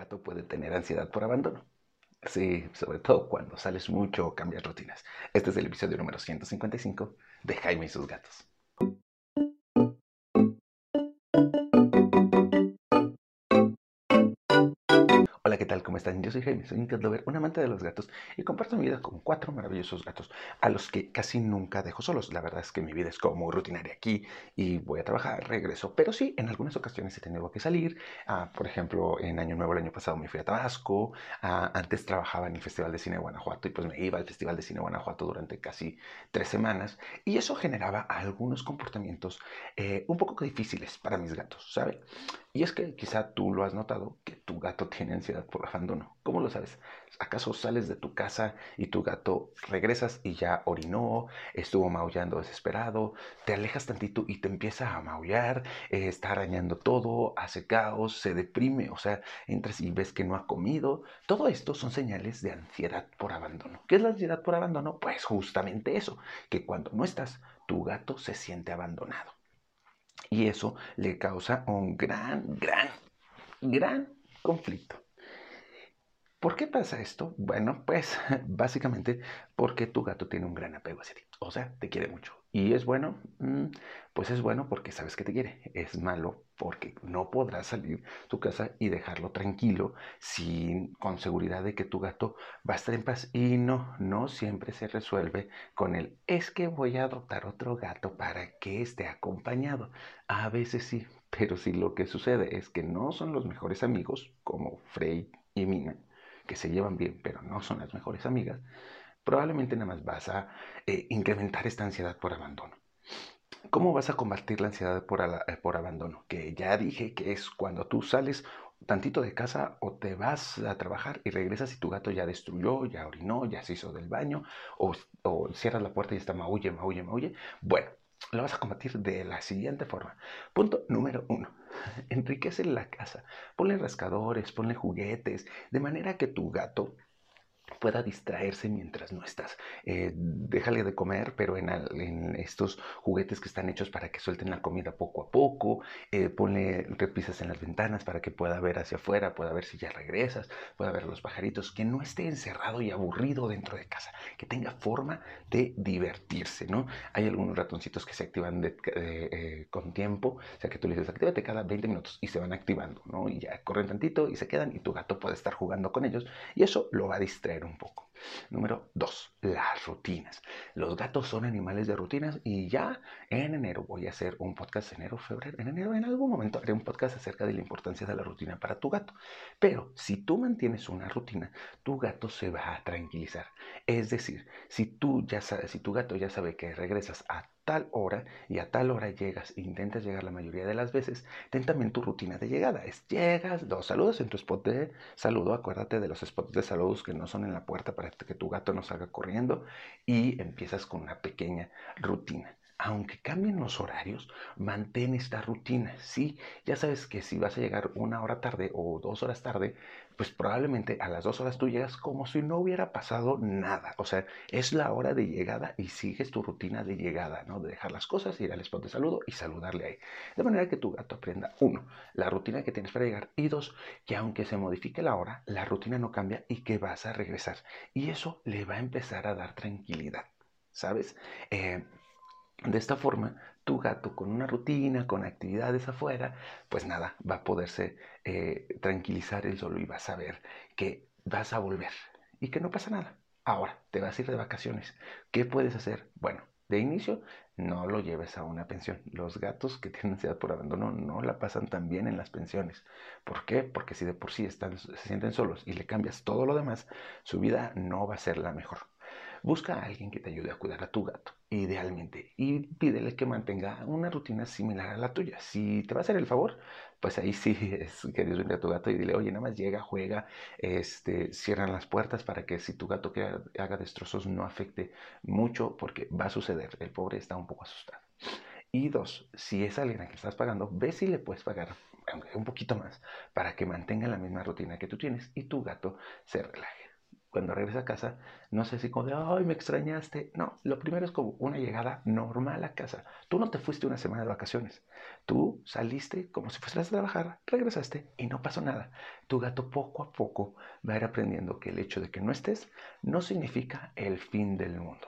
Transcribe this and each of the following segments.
gato puede tener ansiedad por abandono. Sí, sobre todo cuando sales mucho o cambias rutinas. Este es el episodio número 155 de Jaime y sus gatos. Hola, ¿qué tal? ¿Cómo están? Yo soy Jaime, soy un cat un amante de los gatos y comparto mi vida con cuatro maravillosos gatos a los que casi nunca dejo solos. La verdad es que mi vida es como rutinaria aquí y voy a trabajar, regreso, pero sí, en algunas ocasiones he tenido que salir. Ah, por ejemplo, en Año Nuevo el año pasado me fui a Tabasco, ah, antes trabajaba en el Festival de Cine de Guanajuato y pues me iba al Festival de Cine de Guanajuato durante casi tres semanas y eso generaba algunos comportamientos eh, un poco difíciles para mis gatos, ¿sabe? Y es que quizá tú lo has notado, que tu gato tiene ansiedad por abandono. ¿Cómo lo sabes? ¿Acaso sales de tu casa y tu gato regresas y ya orinó, estuvo maullando desesperado, te alejas tantito y te empieza a maullar, eh, está arañando todo, hace caos, se deprime, o sea, entras y ves que no ha comido? Todo esto son señales de ansiedad por abandono. ¿Qué es la ansiedad por abandono? Pues justamente eso, que cuando no estás, tu gato se siente abandonado. Y eso le causa un gran, gran, gran conflicto. ¿Por qué pasa esto? Bueno, pues básicamente porque tu gato tiene un gran apego hacia ti. O sea, te quiere mucho. ¿Y es bueno? Mm, pues es bueno porque sabes que te quiere. Es malo porque no podrás salir tu casa y dejarlo tranquilo sin, con seguridad de que tu gato va a estar en paz. Y no, no siempre se resuelve con el es que voy a adoptar otro gato para que esté acompañado. A veces sí, pero si lo que sucede es que no son los mejores amigos, como Frey y Mina, que se llevan bien, pero no son las mejores amigas, probablemente nada más vas a eh, incrementar esta ansiedad por abandono. ¿Cómo vas a combatir la ansiedad por, eh, por abandono? Que ya dije que es cuando tú sales tantito de casa o te vas a trabajar y regresas y tu gato ya destruyó, ya orinó, ya se hizo del baño, o, o cierras la puerta y está maulle, maulle, maulle. Bueno, lo vas a combatir de la siguiente forma. Punto número uno. Enriquece la casa. Ponle rascadores, ponle juguetes, de manera que tu gato pueda distraerse mientras no estás. Eh, déjale de comer, pero en, estos juguetes que están hechos para que suelten la comida poco a poco. Eh, ponle repisas en las ventanas para que pueda ver hacia afuera, pueda ver si ya regresas, pueda ver los pajaritos, que no esté encerrado y aburrido dentro de casa, que tenga forma de divertirse, ¿no? Hay algunos ratoncitos que se activan eh, con tiempo, o sea que tú le dices, actívate cada 20 minutos y se van activando, ¿no? Y ya corren tantito y se quedan y tu gato puede estar jugando con ellos y eso lo va a distraer un poco. Número dos, las rutinas. Los gatos son animales de rutinas y ya en enero voy a hacer un podcast, enero, febrero, en enero, en algún momento haré un podcast acerca de la importancia de la rutina para tu gato. Pero si tú mantienes una rutina, tu gato se va a tranquilizar. Es decir, si tú ya sabes, si tu gato ya sabe que regresas a tal hora y a tal hora llegas intentas llegar la mayoría de las veces, ten también tu rutina de llegada. Es llegas, dos saludos en tu spot de saludo. Acuérdate de los spots de saludos que no son en la puerta para que tu gato no salga corriendo y empiezas con una pequeña rutina aunque cambien los horarios, mantén esta rutina. Sí, ya sabes que si vas a llegar una hora tarde o dos horas tarde, pues probablemente a las dos horas tú llegas como si no hubiera pasado nada. O sea, es la hora de llegada y sigues tu rutina de llegada, ¿no? De dejar las cosas, ir al spot de saludo y saludarle ahí. De manera que tu gato aprenda, uno, la rutina que tienes para llegar y dos, que aunque se modifique la hora, la rutina no cambia y que vas a regresar. Y eso le va a empezar a dar tranquilidad. ¿Sabes? Eh, de esta forma, tu gato con una rutina, con actividades afuera, pues nada, va a poderse eh, tranquilizar él solo y va a saber que vas a volver y que no pasa nada. Ahora, te vas a ir de vacaciones. ¿Qué puedes hacer? Bueno, de inicio, no lo lleves a una pensión. Los gatos que tienen ansiedad por abandono no la pasan tan bien en las pensiones. ¿Por qué? Porque si de por sí están, se sienten solos y le cambias todo lo demás, su vida no va a ser la mejor. Busca a alguien que te ayude a cuidar a tu gato, idealmente, y pídele que mantenga una rutina similar a la tuya. Si te va a hacer el favor, pues ahí sí es que Dios bendiga a tu gato y dile, oye, nada más llega, juega, este, cierran las puertas para que si tu gato que haga destrozos no afecte mucho, porque va a suceder. El pobre está un poco asustado. Y dos, si es alguien a quien estás pagando, ve si le puedes pagar un poquito más para que mantenga la misma rutina que tú tienes y tu gato se relaje. Cuando regresa a casa, no sé si como de, ay, me extrañaste. No, lo primero es como una llegada normal a casa. Tú no te fuiste una semana de vacaciones. Tú saliste como si fueras a trabajar, regresaste y no pasó nada. Tu gato poco a poco va a ir aprendiendo que el hecho de que no estés no significa el fin del mundo.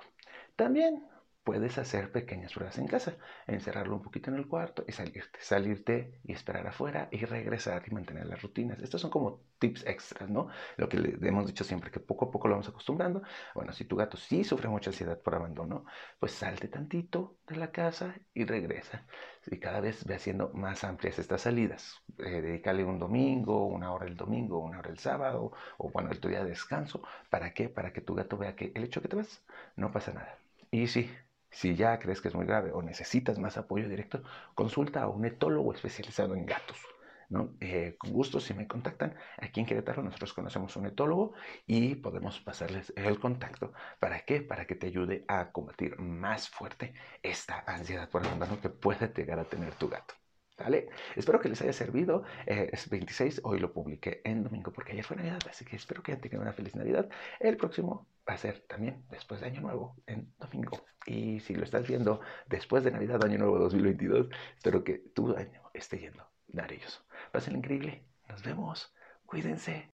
También puedes hacer pequeñas pruebas en casa, encerrarlo un poquito en el cuarto y salirte, salirte y esperar afuera y regresar y mantener las rutinas. Estos son como tips extras, ¿no? Lo que le hemos dicho siempre, que poco a poco lo vamos acostumbrando. Bueno, si tu gato sí sufre mucha ansiedad por abandono, pues salte tantito de la casa y regresa. Y cada vez ve haciendo más amplias estas salidas. Eh, dedícale un domingo, una hora el domingo, una hora el sábado, o bueno, el tu día de descanso. ¿Para qué? Para que tu gato vea que el hecho que te vas, no pasa nada. Y sí, si ya crees que es muy grave o necesitas más apoyo directo, consulta a un etólogo especializado en gatos. ¿no? Eh, con gusto, si me contactan, aquí en Querétaro nosotros conocemos un etólogo y podemos pasarles el contacto. ¿Para qué? Para que te ayude a combatir más fuerte esta ansiedad por abandono que puede llegar a tener tu gato. ¿Vale? Espero que les haya servido. Eh, es 26, hoy lo publiqué en domingo porque ayer fue Navidad, así que espero que tengan una feliz Navidad. El próximo va a ser también después de Año Nuevo, en domingo. Y si lo estás viendo después de Navidad, Año Nuevo 2022, espero que tu año esté yendo maravilloso. Pasen increíble. Nos vemos. Cuídense.